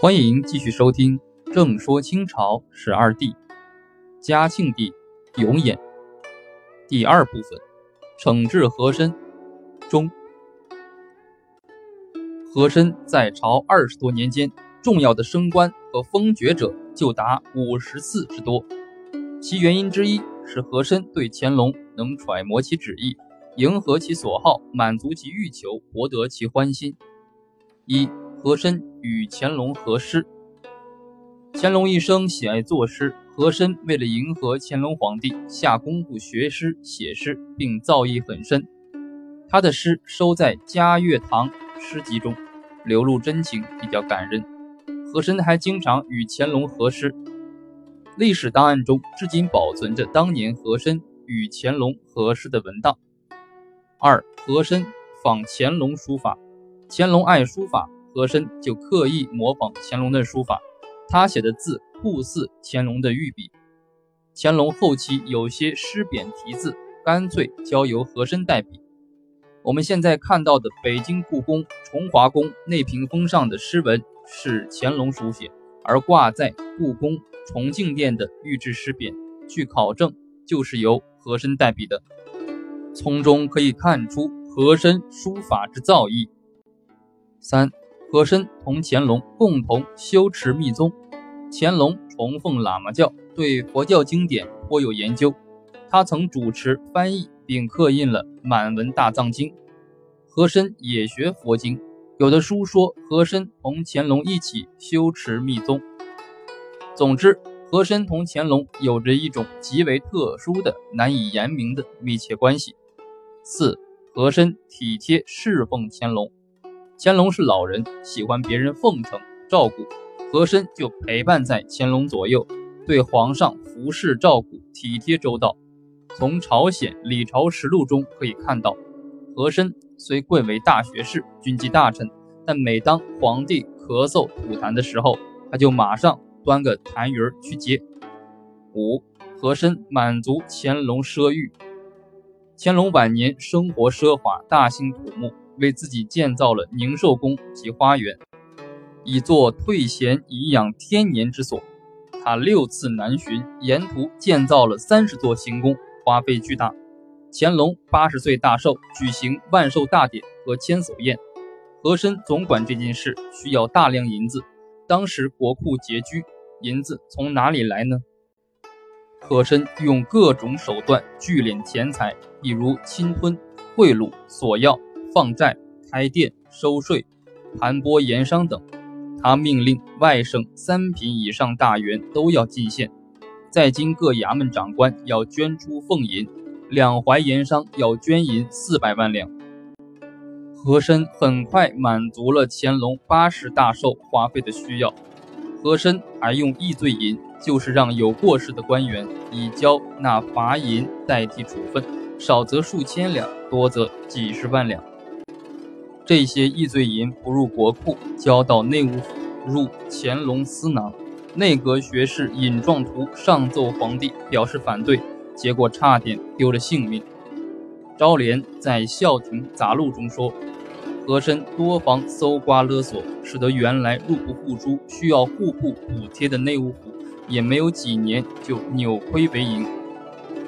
欢迎继续收听《正说清朝十二帝》，嘉庆帝永琰第二部分，惩治和珅中。和珅在朝二十多年间，重要的升官和封爵者就达五十次之多。其原因之一是和珅对乾隆能揣摩其旨意，迎合其所好，满足其欲求，博得其欢心。一和珅与乾隆合诗。乾隆一生喜爱作诗，和珅为了迎合乾隆皇帝，下功夫学诗写诗，并造诣很深。他的诗收在《嘉悦堂诗集》中，流露真情，比较感人。和珅还经常与乾隆合诗。历史档案中至今保存着当年和珅与乾隆合诗的文档。二和珅仿乾隆书法，乾隆爱书法。和珅就刻意模仿乾隆的书法，他写的字酷似乾隆的御笔。乾隆后期有些诗匾题字，干脆交由和珅代笔。我们现在看到的北京故宫崇华宫内屏风上的诗文是乾隆书写，而挂在故宫崇敬殿的御制诗匾，据考证就是由和珅代笔的。从中可以看出和珅书法之造诣。三。和珅同乾隆共同修持密宗，乾隆崇奉喇嘛教，对佛教经典颇有研究。他曾主持翻译并刻印了《满文大藏经》。和珅也学佛经，有的书说和珅同乾隆一起修持密宗。总之，和珅同乾隆有着一种极为特殊的、难以言明的密切关系。四，和珅体贴侍奉乾隆。乾隆是老人，喜欢别人奉承照顾，和珅就陪伴在乾隆左右，对皇上服侍照顾体贴周到。从朝鲜李朝实录中可以看到，和珅虽贵为大学士、军机大臣，但每当皇帝咳嗽吐痰的时候，他就马上端个痰盂去接。五，和珅满足乾隆奢欲。乾隆晚年生活奢华，大兴土木。为自己建造了宁寿宫及花园，以作退闲颐养天年之所。他六次南巡，沿途建造了三十座行宫，花费巨大。乾隆八十岁大寿，举行万寿大典和千叟宴，和珅总管这件事，需要大量银子。当时国库拮据，银子从哪里来呢？和珅用各种手段聚敛钱财，比如侵吞、贿赂、索要。放债、开店、收税、盘剥盐商等，他命令外省三品以上大员都要进献，在京各衙门长官要捐出俸银，两淮盐商要捐银四百万两。和珅很快满足了乾隆八十大寿花费的需要。和珅还用易罪银，就是让有过失的官员以交纳罚银代替处分，少则数千两，多则几十万两。这些易罪银不入国库，交到内务府，入乾隆私囊。内阁学士尹壮图上奏皇帝，表示反对，结果差点丢了性命。昭廉在《孝廷杂录》中说：“和珅多方搜刮勒索，使得原来入不敷出、需要户部补贴的内务府，也没有几年就扭亏为盈。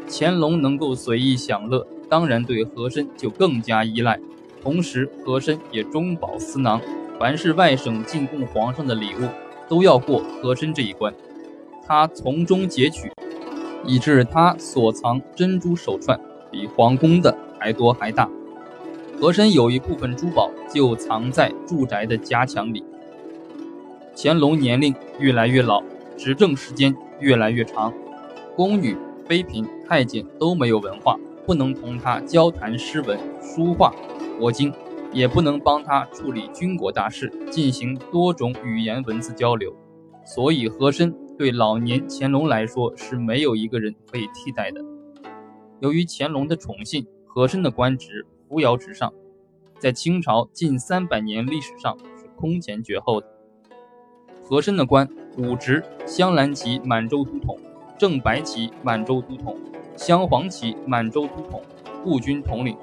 乾隆能够随意享乐，当然对和珅就更加依赖。”同时，和珅也中饱私囊，凡是外省进贡皇上的礼物，都要过和珅这一关。他从中截取，以致他所藏珍珠手串比皇宫的还多还大。和珅有一部分珠宝就藏在住宅的夹墙里。乾隆年龄越来越老，执政时间越来越长，宫女、妃嫔、太监都没有文化，不能同他交谈诗文、书画。佛经也不能帮他处理军国大事，进行多种语言文字交流，所以和珅对老年乾隆来说是没有一个人可以替代的。由于乾隆的宠信，和珅的官职扶摇直上，在清朝近三百年历史上是空前绝后的。和珅的官武职镶蓝旗满洲都统、正白旗满洲都统、镶黄旗满洲都统、步军统领；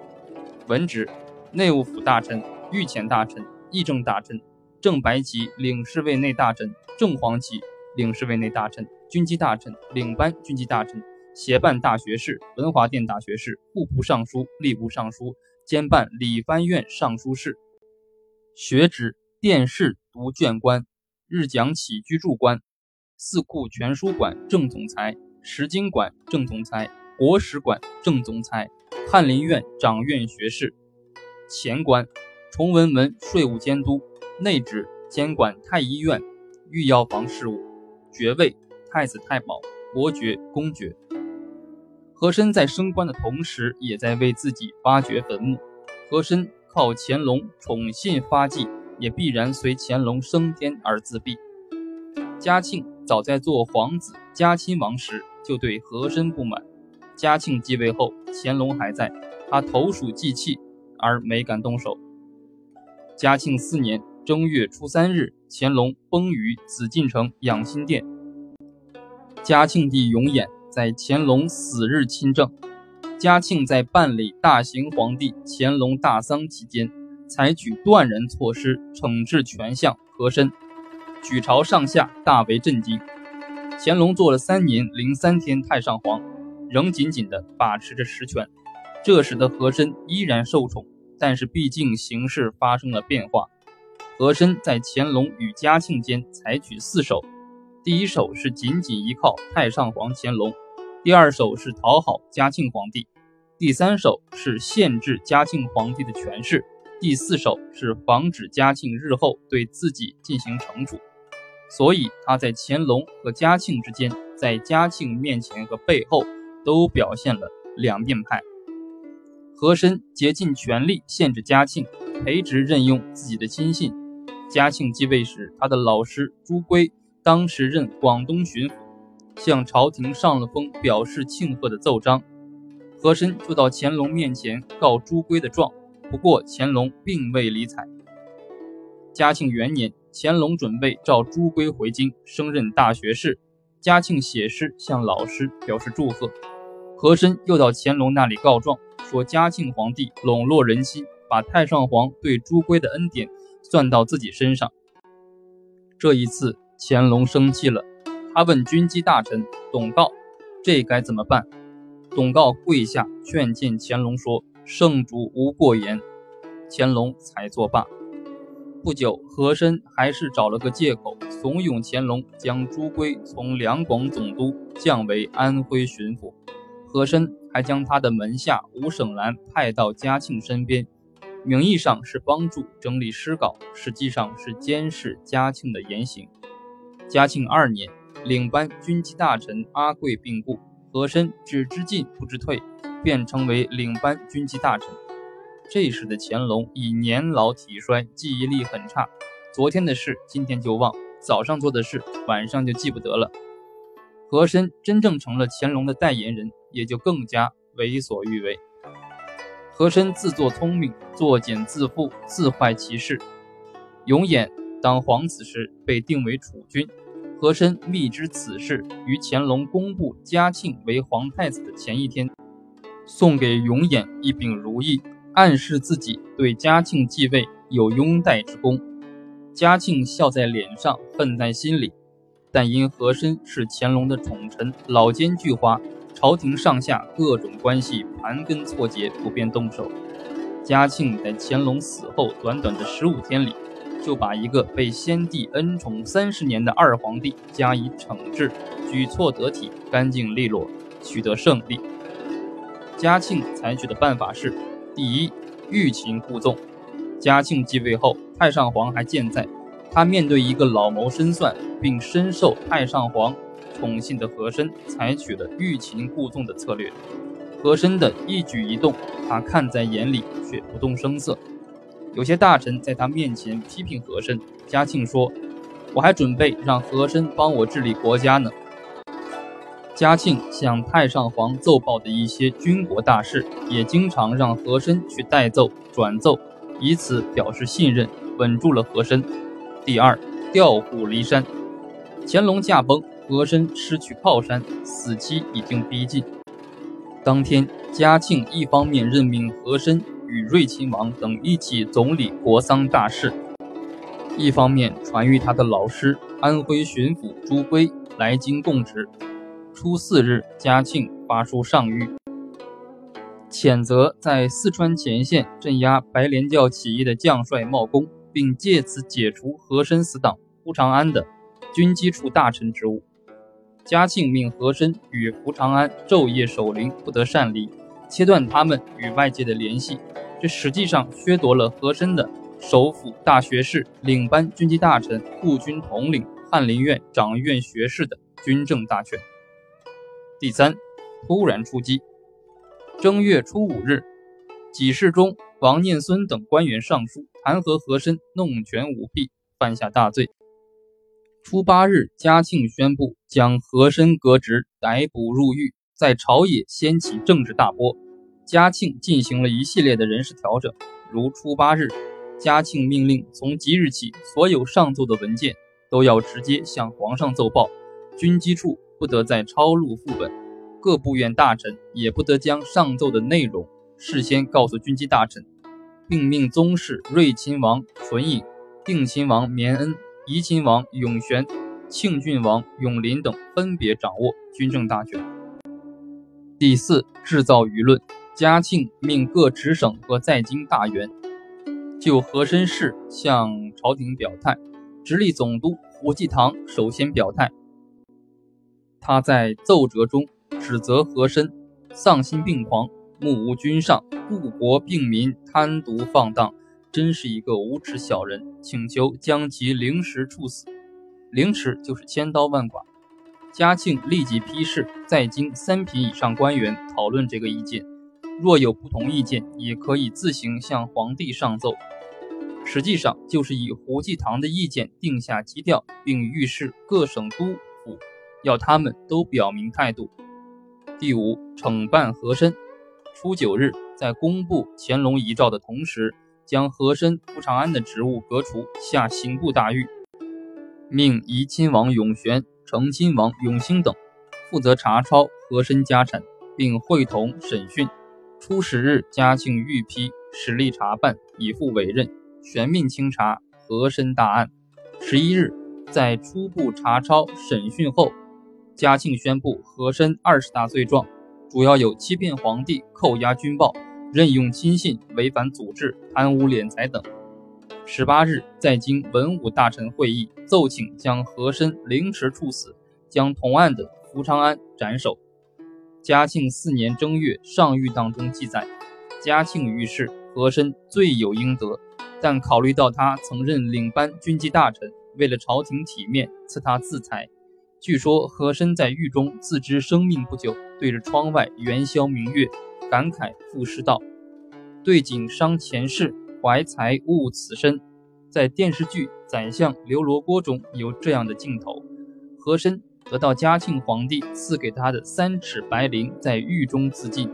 文职。内务府大臣、御前大臣、议政大臣、正白旗领侍卫内大臣，正黄旗领侍卫内大臣，军机大臣，领班军机大臣，协办大学士，文华殿大学士，户部尚书，吏部尚书，兼办理藩院尚书事。学职殿试读卷官，日讲起居注官，四库全书馆正总裁，石经馆正总裁，国史馆正总裁，翰林院掌院学士。前官，崇文门税务监督。内职监管太医院、御药房事务，爵位太子太保、伯爵、公爵。和珅在升官的同时，也在为自己挖掘坟墓。和珅靠乾隆宠信发迹，也必然随乾隆升天而自闭。嘉庆早在做皇子嘉亲王时，就对和珅不满。嘉庆继位后，乾隆还在，他投鼠忌器，而没敢动手。嘉庆四年。正月初三日，乾隆崩于紫禁城养心殿。嘉庆帝永琰在乾隆死日亲政。嘉庆在办理大行皇帝乾隆大丧期间，采取断然措施惩治权相和珅，举朝上下大为震惊。乾隆做了三年零三天太上皇，仍紧紧地把持着实权。这时的和珅依然受宠，但是毕竟形势发生了变化。和珅在乾隆与嘉庆间采取四手：第一手是紧紧依靠太上皇乾隆，第二手是讨好嘉庆皇帝，第三手是限制嘉庆皇帝的权势，第四手是防止嘉庆日后对自己进行惩处。所以他在乾隆和嘉庆之间，在嘉庆面前和背后都表现了两面派。和珅竭尽全力限制嘉庆，培植任用自己的亲信。嘉庆继位时，他的老师朱圭当时任广东巡抚，向朝廷上了封表示庆贺的奏章。和珅就到乾隆面前告朱圭的状，不过乾隆并未理睬。嘉庆元年，乾隆准备召朱圭回京升任大学士，嘉庆写诗向老师表示祝贺。和珅又到乾隆那里告状，说嘉庆皇帝笼络人心，把太上皇对朱圭的恩典。算到自己身上。这一次，乾隆生气了，他问军机大臣董诰：“这该怎么办？”董诰跪下劝谏乾隆说：“圣主无过言。”乾隆才作罢。不久，和珅还是找了个借口，怂恿乾隆将朱圭从两广总督降为安徽巡抚。和珅还将他的门下吴省兰派到嘉庆身边。名义上是帮助整理诗稿，实际上是监视嘉庆的言行。嘉庆二年，领班军机大臣阿贵病故，和珅只知进不知退，便成为领班军机大臣。这时的乾隆已年老体衰，记忆力很差，昨天的事今天就忘，早上做的事晚上就记不得了。和珅真正成了乾隆的代言人，也就更加为所欲为。和珅自作聪明，作茧自缚，自坏其事。永琰当皇子时被定为储君，和珅密知此事，于乾隆公布嘉庆为皇太子的前一天，送给永琰一柄如意，暗示自己对嘉庆继位有拥戴之功。嘉庆笑在脸上，恨在心里，但因和珅是乾隆的宠臣，老奸巨猾。朝廷上下各种关系盘根错节，不便动手。嘉庆在乾隆死后短短的十五天里，就把一个被先帝恩宠三十年的二皇帝加以惩治，举措得体，干净利落，取得胜利。嘉庆采取的办法是：第一，欲擒故纵。嘉庆继位后，太上皇还健在，他面对一个老谋深算并深受太上皇。宠信的和珅采取了欲擒故纵的策略，和珅的一举一动，他看在眼里，却不动声色。有些大臣在他面前批评和珅，嘉庆说：“我还准备让和珅帮我治理国家呢。”嘉庆向太上皇奏报的一些军国大事，也经常让和珅去代奏、转奏，以此表示信任，稳住了和珅。第二，调虎离山，乾隆驾崩。和珅失去靠山，死期已经逼近。当天，嘉庆一方面任命和珅与睿亲王等一起总理国丧大事，一方面传谕他的老师安徽巡抚朱圭来京供职。初四日，嘉庆发书上谕，谴责在四川前线镇压白莲教起义的将帅冒功，并借此解除和珅死党胡长安的军机处大臣职务。嘉庆命和珅与胡长安昼夜守灵，不得擅离，切断他们与外界的联系。这实际上削夺了和珅的首辅大学士、领班军机大臣、护军统领、翰林院掌院学士的军政大权。第三，突然出击。正月初五日，几事中王念孙等官员上书弹劾和珅弄权舞弊，犯下大罪。初八日，嘉庆宣布将和珅革职，逮捕入狱，在朝野掀起政治大波。嘉庆进行了一系列的人事调整，如初八日，嘉庆命令从即日起，所有上奏的文件都要直接向皇上奏报，军机处。不得再抄录副本，各部院大臣也不得将上奏的内容事先告诉军机大臣，并命宗室睿亲王纯颖、定亲王绵恩、怡亲王永璇、庆郡王永林等分别掌握军政大权。第四，制造舆论。嘉庆命各直省和在京大员就和珅事向朝廷表态，直隶总督胡继堂首先表态。他在奏折中指责和珅丧心病狂、目无君上、误国病民、贪渎放荡，真是一个无耻小人，请求将其凌迟处死。凌迟就是千刀万剐。嘉庆立即批示在京三品以上官员讨论这个意见，若有不同意见，也可以自行向皇帝上奏。实际上就是以胡继堂的意见定下基调，并预示各省督。要他们都表明态度。第五，惩办和珅。初九日，在公布乾隆遗诏的同时，将和珅、傅长安的职务革除，下刑部大狱，命怡亲王永璇、承亲王永兴等负责查抄和珅家产，并会同审讯。初十日，嘉庆御批，实力查办，以复委任，全面清查和珅大案。十一日，在初步查抄审讯后。嘉庆宣布和珅二十大罪状，主要有欺骗皇帝、扣押军报、任用亲信、违反祖制、贪污敛财等。十八日，在京文武大臣会议奏请将和珅凌迟处死，将同案的福长安斩首。嘉庆四年正月上谕当中记载，嘉庆遇事和珅罪有应得，但考虑到他曾任领班军机大臣，为了朝廷体面，赐他自裁。据说和珅在狱中自知生命不久，对着窗外元宵明月，感慨赋诗道：“对景伤前世，怀才误此身。”在电视剧《宰相刘罗锅》中有这样的镜头：和珅得到嘉庆皇帝赐给他的三尺白绫，在狱中自尽。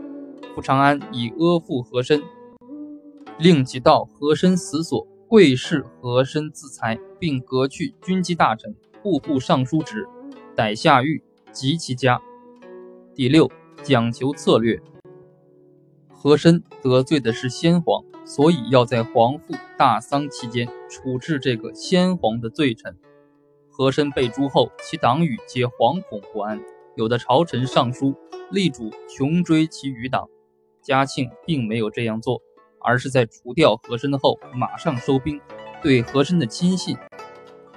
傅长安以阿附和珅，令其到和珅死所跪侍和珅自裁，并革去军机大臣、户部尚书职。逮下狱及其家。第六，讲求策略。和珅得罪的是先皇，所以要在皇父大丧期间处置这个先皇的罪臣。和珅被诛后，其党羽皆惶恐不安，有的朝臣上书力主穷追其余党。嘉庆并没有这样做，而是在除掉和珅后，马上收兵，对和珅的亲信，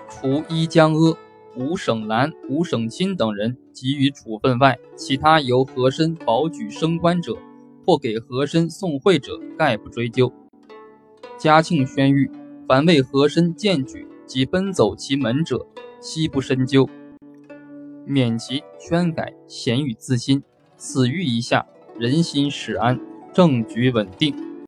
除伊江阿。吴省兰、吴省钦等人给予处分外，其他由和珅保举升官者或给和珅送贿者，概不追究。嘉庆宣谕：凡为和珅荐举及奔走其门者，悉不深究，免其宣改，咸与自新。此谕一下，人心始安，政局稳定。